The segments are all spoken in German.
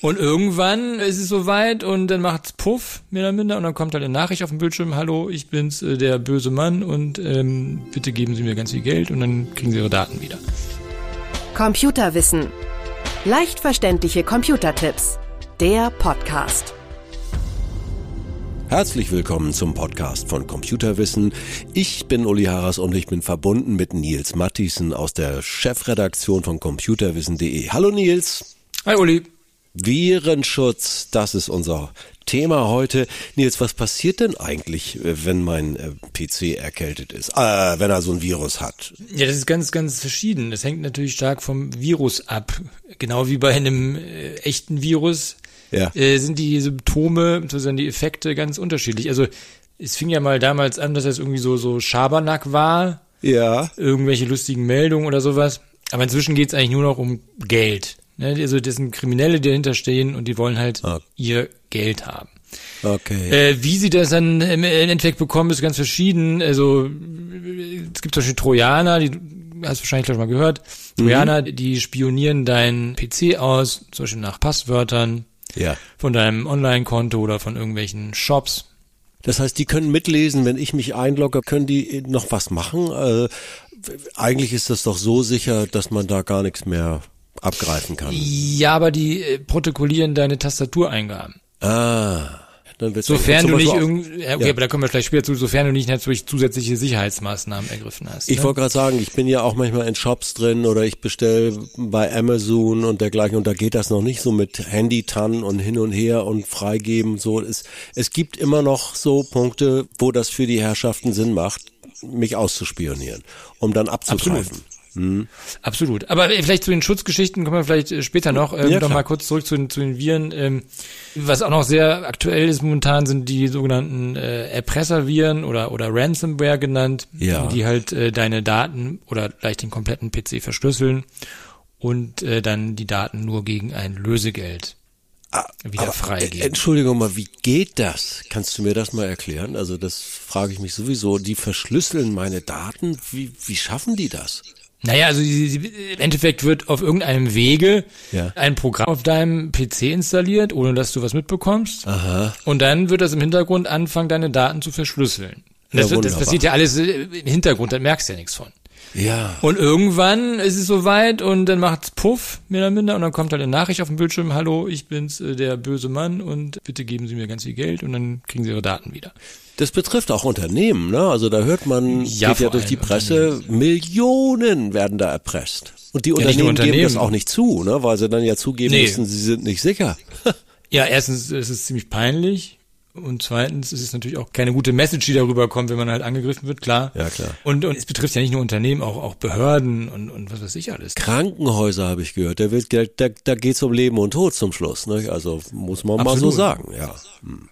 Und irgendwann ist es soweit und dann macht's Puff, mehr oder minder, und dann kommt halt eine Nachricht auf dem Bildschirm, hallo, ich bin's, äh, der böse Mann und ähm, bitte geben Sie mir ganz viel Geld und dann kriegen Sie Ihre Daten wieder. Computerwissen. Leicht verständliche Computertipps. Der Podcast. Herzlich willkommen zum Podcast von Computerwissen. Ich bin Uli Harras und ich bin verbunden mit Nils Mattisen aus der Chefredaktion von computerwissen.de. Hallo Nils. Hi Uli. Virenschutz, das ist unser Thema heute. Nils, was passiert denn eigentlich, äh, wenn mein äh, PC erkältet ist? Äh, wenn er so ein Virus hat? Ja, das ist ganz, ganz verschieden. Das hängt natürlich stark vom Virus ab. Genau wie bei einem äh, echten Virus ja. äh, sind die Symptome, sozusagen die Effekte ganz unterschiedlich. Also es fing ja mal damals an, dass das irgendwie so, so Schabernack war. Ja. Irgendwelche lustigen Meldungen oder sowas. Aber inzwischen geht's eigentlich nur noch um Geld. Ne? Also das sind Kriminelle, die dahinter stehen und die wollen halt okay. ihr Geld haben. Okay. Äh, wie sie das dann im Endeffekt bekommen, ist ganz verschieden. Also es gibt zum Beispiel Trojaner, die hast du wahrscheinlich gleich mal gehört. Trojaner, mhm. die spionieren deinen PC aus, zum Beispiel nach Passwörtern ja. von deinem Online-Konto oder von irgendwelchen Shops. Das heißt, die können mitlesen, wenn ich mich einlogge, können die noch was machen? Äh, eigentlich ist das doch so sicher, dass man da gar nichts mehr abgreifen kann. Ja, aber die äh, protokollieren deine Tastatureingaben. Ah. Dann wird's sofern du nicht irgendwie, ja, okay, ja. aber da kommen wir gleich später zu, sofern du nicht natürlich zusätzliche Sicherheitsmaßnahmen ergriffen hast. Ich ne? wollte gerade sagen, ich bin ja auch manchmal in Shops drin oder ich bestelle bei Amazon und dergleichen und da geht das noch nicht so mit Handy-Tan und hin und her und freigeben. So, es, es gibt immer noch so Punkte, wo das für die Herrschaften Sinn macht, mich auszuspionieren, um dann abzugreifen. Absolut. Mhm. Absolut. Aber äh, vielleicht zu den Schutzgeschichten kommen wir vielleicht äh, später noch. Ähm, ja, noch mal kurz zurück zu den, zu den Viren. Ähm, was auch noch sehr aktuell ist momentan, sind die sogenannten äh, Erpresserviren oder oder Ransomware genannt, ja. die halt äh, deine Daten oder vielleicht den kompletten PC verschlüsseln und äh, dann die Daten nur gegen ein Lösegeld ah, wieder freigeben. Entschuldigung mal, wie geht das? Kannst du mir das mal erklären? Also das frage ich mich sowieso. Die verschlüsseln meine Daten. Wie, wie schaffen die das? Naja, also im Endeffekt wird auf irgendeinem Wege ja. ein Programm auf deinem PC installiert, ohne dass du was mitbekommst. Aha. Und dann wird das im Hintergrund anfangen, deine Daten zu verschlüsseln. Das, ja, das passiert ja alles im Hintergrund, da merkst du ja nichts von. Ja. Und irgendwann ist es soweit und dann macht's Puff, mehr oder minder, und dann kommt halt eine Nachricht auf dem Bildschirm, hallo, ich bin's, äh, der böse Mann und bitte geben Sie mir ganz viel Geld und dann kriegen Sie Ihre Daten wieder. Das betrifft auch Unternehmen, ne? Also da hört man, ja, geht ja durch die Presse, Millionen werden da erpresst. Und die Unternehmen, ja, Unternehmen, geben das auch nicht zu, ne? Weil sie dann ja zugeben nee. müssen, sie sind nicht sicher. ja, erstens ist es ziemlich peinlich. Und zweitens ist es natürlich auch keine gute Message, die darüber kommt, wenn man halt angegriffen wird, klar. Ja, klar. Und, und es betrifft ja nicht nur Unternehmen, auch, auch Behörden und, und was weiß ich alles. Krankenhäuser habe ich gehört. Da, wird, da, da geht's um Leben und Tod zum Schluss. Ne? Also muss man Absolut. mal so sagen, ja. Hm.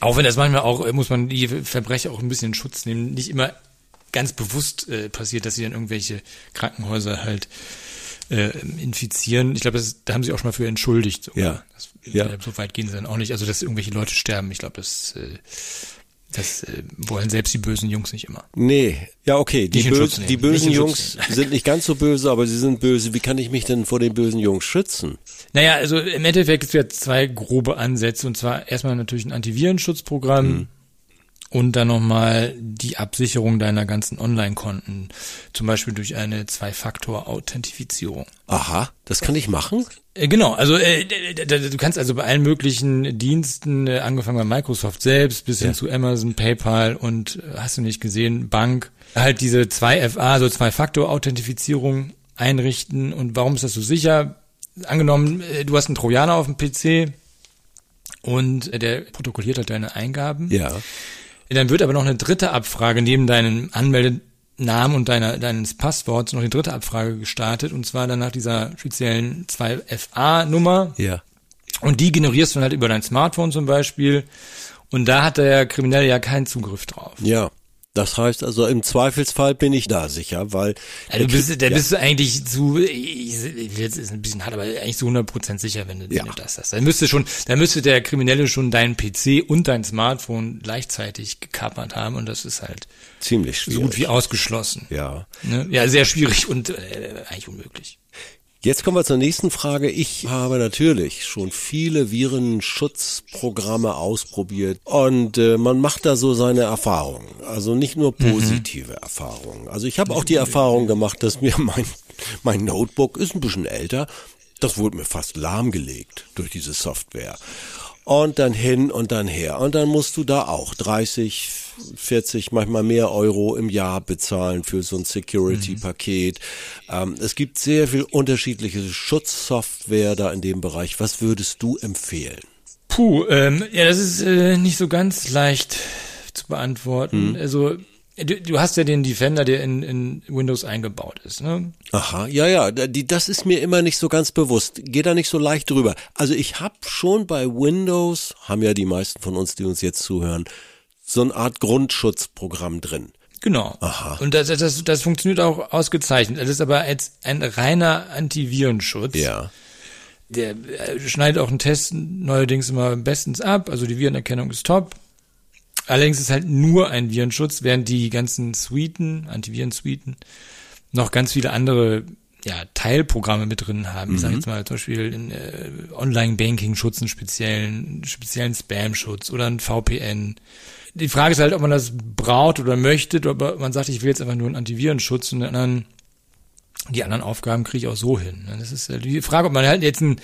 Auch wenn das manchmal auch, muss man die Verbrecher auch ein bisschen in Schutz nehmen. Nicht immer ganz bewusst äh, passiert, dass sie dann irgendwelche Krankenhäuser halt äh, infizieren. Ich glaube, da haben sie auch schon mal für entschuldigt. Sogar. Ja. Das, ja. So weit gehen sie dann auch nicht. Also, dass irgendwelche Leute sterben, ich glaube, das, äh, das äh, wollen selbst die bösen Jungs nicht immer. Nee, ja, okay. Die, Bös die bösen Jungs sind nicht ganz so böse, aber sie sind böse. Wie kann ich mich denn vor den bösen Jungs schützen? Naja, also im Endeffekt gibt es ja zwei grobe Ansätze. Und zwar erstmal natürlich ein Antivirenschutzprogramm. Mhm und dann nochmal die Absicherung deiner ganzen Online-Konten, zum Beispiel durch eine Zwei-Faktor-Authentifizierung. Aha, das kann ich machen? Äh, genau, also äh, du kannst also bei allen möglichen Diensten, äh, angefangen bei Microsoft selbst bis hin ja. zu Amazon, PayPal und äh, hast du nicht gesehen, Bank, halt diese 2FA, also Zwei-Faktor-Authentifizierung einrichten. Und warum ist das so sicher? Angenommen, äh, du hast einen Trojaner auf dem PC und der protokolliert halt deine Eingaben. Ja dann wird aber noch eine dritte Abfrage neben deinem Anmeldenamen und deiner, deines Passworts noch eine dritte Abfrage gestartet und zwar dann nach dieser speziellen 2FA-Nummer. Ja. Und die generierst du dann halt über dein Smartphone zum Beispiel. Und da hat der Kriminelle ja keinen Zugriff drauf. Ja. Das heißt also, im Zweifelsfall bin ich da sicher, weil. Ja, du bist, da ja. bist du eigentlich zu, jetzt ist ein bisschen hart, aber eigentlich zu 100% sicher, wenn du, ja. wenn du das hast. Dann müsste schon, dann müsste der Kriminelle schon deinen PC und dein Smartphone gleichzeitig gekapert haben und das ist halt. Ziemlich schwierig. So gut wie ausgeschlossen. Ja. Ne? Ja, sehr schwierig und äh, eigentlich unmöglich. Jetzt kommen wir zur nächsten Frage. Ich habe natürlich schon viele Virenschutzprogramme ausprobiert und äh, man macht da so seine Erfahrungen. Also nicht nur positive mhm. Erfahrungen. Also ich habe auch die Erfahrung gemacht, dass mir mein, mein Notebook ist ein bisschen älter. Das wurde mir fast lahmgelegt durch diese Software und dann hin und dann her. Und dann musst du da auch 30, 40, manchmal mehr Euro im Jahr bezahlen für so ein Security-Paket. Mhm. Ähm, es gibt sehr viel unterschiedliche Schutzsoftware da in dem Bereich. Was würdest du empfehlen? Puh, ähm, ja, das ist äh, nicht so ganz leicht zu beantworten. Mhm. Also Du, du hast ja den Defender, der in, in Windows eingebaut ist, ne? Aha, ja, ja, die, das ist mir immer nicht so ganz bewusst. Geh da nicht so leicht drüber. Also ich habe schon bei Windows, haben ja die meisten von uns, die uns jetzt zuhören, so eine Art Grundschutzprogramm drin. Genau. Aha. Und das, das, das funktioniert auch ausgezeichnet. Das ist aber jetzt ein reiner Antivirenschutz. Ja. Der äh, schneidet auch einen Test neuerdings immer bestens ab. Also die Virenerkennung ist top. Allerdings ist halt nur ein Virenschutz, während die ganzen Suiten, Antiviren-Suiten, noch ganz viele andere ja, Teilprogramme mit drin haben. Mhm. Ich sage jetzt mal zum Beispiel in, äh, Online-Banking-Schutz, einen speziellen, speziellen Spam-Schutz oder ein VPN. Die Frage ist halt, ob man das braucht oder möchte, oder man sagt, ich will jetzt einfach nur einen Antivirenschutz und dann die anderen Aufgaben kriege ich auch so hin. Das ist die Frage, ob man halt jetzt einen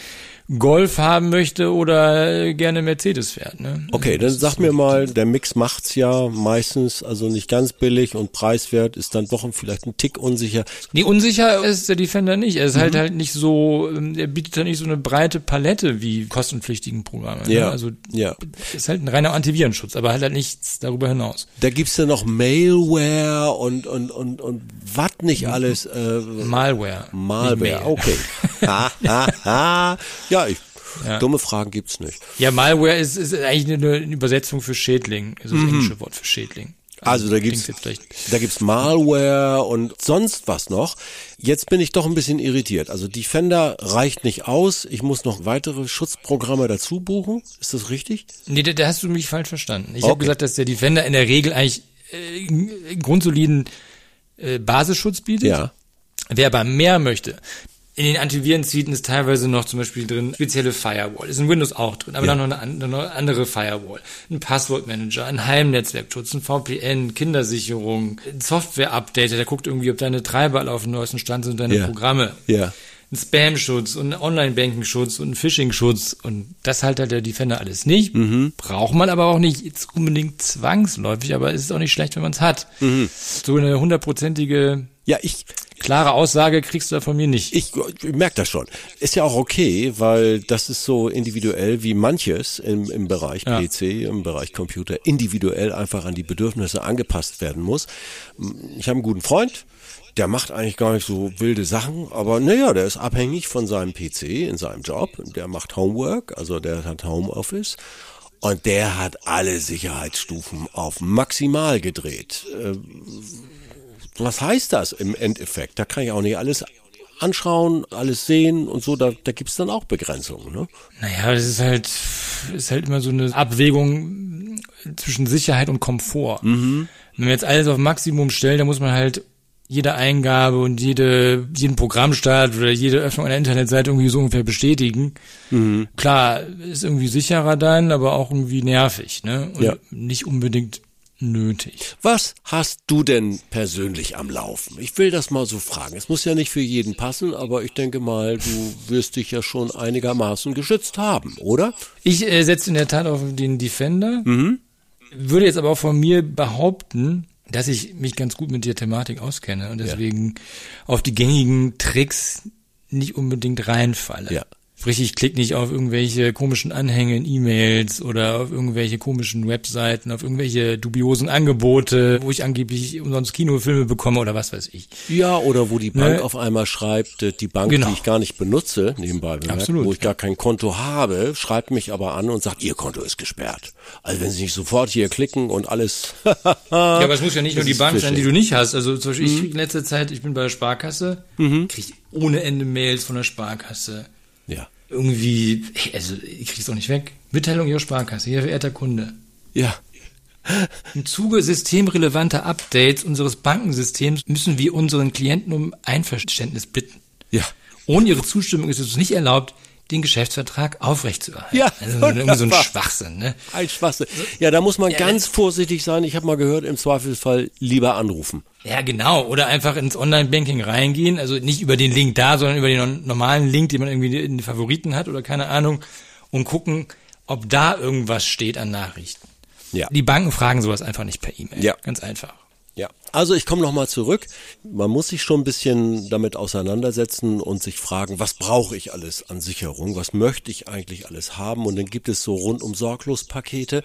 Golf haben möchte oder gerne Mercedes fährt. Ne? Okay, dann sag mir mal, der Mix macht's ja meistens, also nicht ganz billig und preiswert, ist dann doch vielleicht ein Tick unsicher. Nee, unsicher ist der Defender nicht. Er ist halt mhm. halt halt nicht so, ähm, er bietet halt nicht so eine breite Palette wie kostenpflichtigen Programme. Ne? Ja. Also ja. ist halt ein reiner Antivirenschutz, aber halt, halt nichts darüber hinaus. Da gibt's ja noch Malware und und und und was nicht mhm. alles. Äh, Malware. Malware, okay. ha, ha, ha. Ja, ja, ich, ja. dumme Fragen gibt's nicht. Ja, Malware ist, ist eigentlich eine, eine Übersetzung für Schädling, ist das mhm. englische Wort für Schädling. Also, also da gibt's da gibt's Malware und sonst was noch. Jetzt bin ich doch ein bisschen irritiert. Also Defender reicht nicht aus. Ich muss noch weitere Schutzprogramme dazu buchen. Ist das richtig? Nee, da, da hast du mich falsch verstanden. Ich okay. habe gesagt, dass der Defender in der Regel eigentlich äh, grundsoliden äh, Basisschutz bietet. Ja. Wer aber mehr möchte, in den Antiviren-Suiten ist teilweise noch zum Beispiel drin spezielle Firewall. Ist in Windows auch drin, aber ja. dann noch eine, eine, andere Firewall. Ein Passwortmanager, ein Heimnetzwerkschutz, ein VPN, Kindersicherung, ein Software-Update, der guckt irgendwie, ob deine Treiber alle auf dem neuesten Stand sind und deine ja. Programme. Ja. Ein Spam-Schutz und ein Online-Banking-Schutz und ein Phishing-Schutz und das halt halt der Defender alles nicht. Mhm. Braucht man aber auch nicht jetzt unbedingt zwangsläufig, aber es ist auch nicht schlecht, wenn man es hat. Mhm. So eine hundertprozentige ja, ich klare Aussage kriegst du da von mir nicht. Ich, ich merke das schon. Ist ja auch okay, weil das ist so individuell wie manches im, im Bereich ja. PC, im Bereich Computer individuell einfach an die Bedürfnisse angepasst werden muss. Ich habe einen guten Freund, der macht eigentlich gar nicht so wilde Sachen, aber naja, der ist abhängig von seinem PC in seinem Job. Der macht Homework, also der hat Homeoffice. Und der hat alle Sicherheitsstufen auf maximal gedreht. Was heißt das im Endeffekt? Da kann ich auch nicht alles anschauen, alles sehen und so, da, da gibt's dann auch Begrenzungen, ne? Naja, das ist halt, ist halt immer so eine Abwägung zwischen Sicherheit und Komfort. Mhm. Wenn wir jetzt alles auf Maximum stellen, dann muss man halt jede Eingabe und jede, jeden Programmstart oder jede Öffnung einer Internetseite irgendwie so ungefähr bestätigen. Mhm. Klar, ist irgendwie sicherer dann, aber auch irgendwie nervig, ne? Und ja. nicht unbedingt nötig. Was hast du denn persönlich am Laufen? Ich will das mal so fragen. Es muss ja nicht für jeden passen, aber ich denke mal, du wirst dich ja schon einigermaßen geschützt haben, oder? Ich äh, setze in der Tat auf den Defender. Mhm. Würde jetzt aber auch von mir behaupten, dass ich mich ganz gut mit der Thematik auskenne und deswegen ja. auf die gängigen Tricks nicht unbedingt reinfalle. Ja. Sprich, ich klicke nicht auf irgendwelche komischen Anhänge in E-Mails oder auf irgendwelche komischen Webseiten, auf irgendwelche dubiosen Angebote, wo ich angeblich umsonst Kinofilme bekomme oder was weiß ich. Ja, oder wo die Bank ne? auf einmal schreibt, äh, die Bank, genau. die ich gar nicht benutze, nebenbei bemerkt, Absolut. wo ich gar kein Konto habe, schreibt mich aber an und sagt, ihr Konto ist gesperrt. Also wenn Sie nicht sofort hier klicken und alles. ja, aber es muss ja nicht nur die Bank sein, die du nicht hast. Also zum Beispiel, mhm. ich krieg in letzter Zeit, ich bin bei der Sparkasse, mhm. kriege ohne Ende Mails von der Sparkasse ja. Irgendwie, also ich krieg's auch nicht weg. Mitteilung Ihrer Sparkasse, Ihr verehrter Kunde. Ja. Im Zuge systemrelevanter Updates unseres Bankensystems müssen wir unseren Klienten um Einverständnis bitten. Ja. Ohne ihre Zustimmung ist es nicht erlaubt, den Geschäftsvertrag aufrechtzuerhalten. Ja, also irgendwie so ein. Schwachsinn, ne? Ein Schwachsinn. Ja, da muss man ganz vorsichtig sein. Ich habe mal gehört, im Zweifelsfall lieber anrufen. Ja, genau. Oder einfach ins Online-Banking reingehen. Also nicht über den Link da, sondern über den normalen Link, den man irgendwie in den Favoriten hat oder keine Ahnung. Und gucken, ob da irgendwas steht an Nachrichten. Ja. Die Banken fragen sowas einfach nicht per E-Mail. Ja. Ganz einfach. Also ich komme nochmal zurück. Man muss sich schon ein bisschen damit auseinandersetzen und sich fragen, was brauche ich alles an Sicherung? Was möchte ich eigentlich alles haben? Und dann gibt es so rundum sorglos Pakete.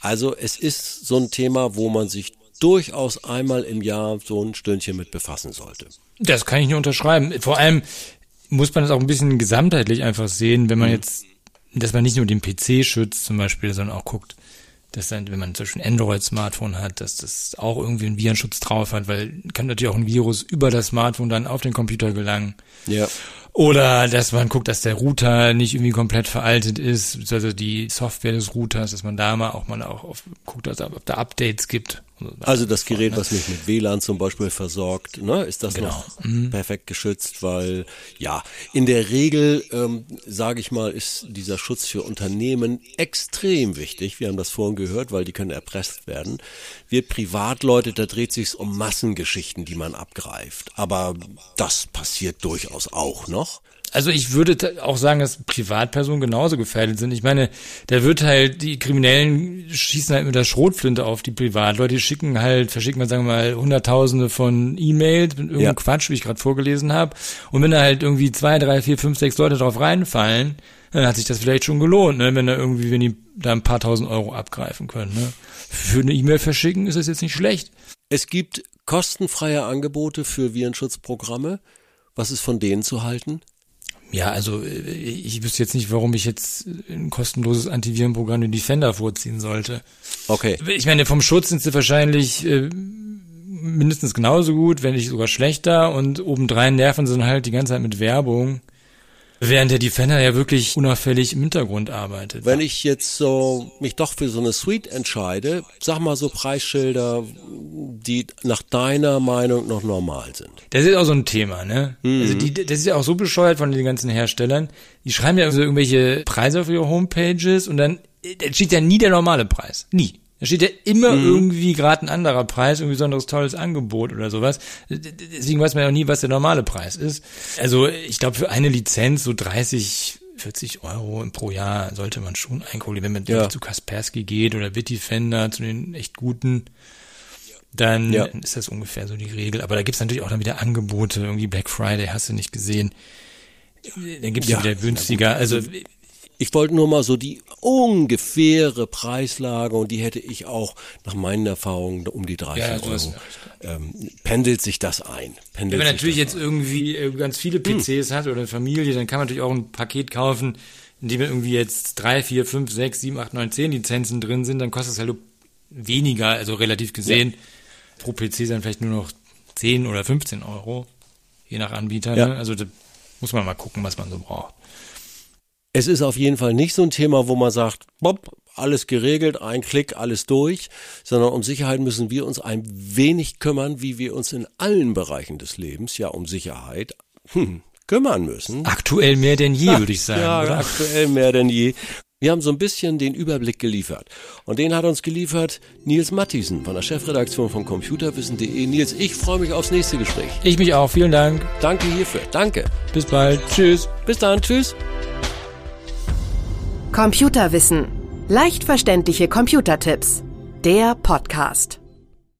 Also es ist so ein Thema, wo man sich durchaus einmal im Jahr so ein Stündchen mit befassen sollte. Das kann ich nur unterschreiben. Vor allem muss man das auch ein bisschen gesamtheitlich einfach sehen, wenn man jetzt, dass man nicht nur den PC schützt zum Beispiel, sondern auch guckt, dass dann, wenn man zum Beispiel ein Android-Smartphone hat, dass das auch irgendwie einen Virenschutz drauf hat, weil kann natürlich auch ein Virus über das Smartphone dann auf den Computer gelangen. Ja. Oder dass man guckt, dass der Router nicht irgendwie komplett veraltet ist, also die Software des Routers, dass man da mal auch mal auch auf, guckt, dass, ob da Updates gibt. Also das Gerät, was mich mit WLAN zum Beispiel versorgt, ne, ist das Genau. noch perfekt geschützt, weil ja, in der Regel, ähm, sage ich mal, ist dieser Schutz für Unternehmen extrem wichtig. Wir haben das vorhin gehört, weil die können erpresst werden. Wir Privatleute, da dreht sich's um Massengeschichten, die man abgreift. Aber das passiert durchaus auch noch. Also ich würde auch sagen, dass Privatpersonen genauso gefährdet sind. Ich meine, da wird halt, die Kriminellen schießen halt mit der Schrotflinte auf die Privatleute, die schicken halt, verschicken wir sagen wir mal hunderttausende von E-Mails mit irgendeinem Ja. Quatsch, wie ich gerade vorgelesen habe. Und wenn da halt irgendwie zwei, drei, vier, fünf, sechs Leute drauf reinfallen, dann hat sich das vielleicht schon gelohnt, ne? wenn da irgendwie, wenn die da ein paar tausend Euro abgreifen können. Ne? Für eine E-Mail verschicken ist das jetzt nicht schlecht. Es gibt kostenfreie Angebote für Virenschutzprogramme. Was ist von denen zu halten? Ja, also äh, ich wüsste jetzt nicht, warum ich jetzt ein kostenloses Antivirenprogramm den Defender vorziehen sollte. Okay. Ich meine, vom Schutz sind sie wahrscheinlich äh, mindestens genauso gut, wenn nicht sogar schlechter und obendrein nerven sie dann halt die ganze Zeit mit Werbung, während der Defender ja wirklich unauffällig im Hintergrund arbeitet. Wenn ich jetzt so mich doch für so eine Suite entscheide, sag mal so Preisschilder, die nach deiner Meinung noch normal sind. Das ist auch so ein Thema, ne? Also die, das ist ja auch so bescheuert von den ganzen Herstellern. Die schreiben ja so irgendwelche Preise auf ihre Homepages und dann äh, da steht ja nie der normale Preis. Nie. Da steht ja immer irgendwie gerade ein anderer Preis, irgendwie besonderes tolles Angebot oder sowas. Deswegen weiß man ja auch nie, was der normale Preis ist. Also ich glaube, für eine Lizenz so 30, 40 Euro pro Jahr sollte man schon einkalkulieren. Wenn man Ja. zu Kaspersky geht oder Bitdefender, zu den echt guten, dann Ja. ist das ungefähr so die Regel. Aber da gibt's natürlich auch dann wieder Angebote, irgendwie Black Friday hast du nicht gesehen. Dann gibt's Ja, wieder günstiger. Also Ich wollte nur mal so die ungefähre Preislage und die hätte ich auch nach meinen Erfahrungen um die 30 Ja, Euro. Ähm, pendelt sich das ein? Pendelt wenn man natürlich jetzt irgendwie äh, ganz viele PCs hat oder eine Familie, dann kann man natürlich auch ein Paket kaufen, in dem irgendwie jetzt drei, vier, fünf, sechs, sieben, acht, neun, zehn Lizenzen drin sind, dann kostet es halt weniger, also relativ gesehen. Pro PC dann vielleicht nur noch 10 oder 15 Euro, je nach Anbieter. Ja. Ne? Also da muss man mal gucken, was man so braucht. Es ist auf jeden Fall nicht so ein Thema, wo man sagt, bob, alles geregelt, ein Klick, alles durch, sondern um Sicherheit müssen wir uns ein wenig kümmern, wie wir uns in allen Bereichen des Lebens ja um Sicherheit hm, kümmern müssen. Aktuell mehr denn je, würde ich sagen. ja, oder? aktuell mehr denn je. Wir haben so ein bisschen den Überblick geliefert. Und den hat uns geliefert Nils Matthiesen von der Chefredaktion von computerwissen.de. Nils, ich freue mich aufs nächste Gespräch. Ich mich auch. Vielen Dank. Danke hierfür. Danke. Bis bald. Tschüss. Bis dann. Tschüss. Computerwissen. Leicht verständliche Computertipps. Der Podcast.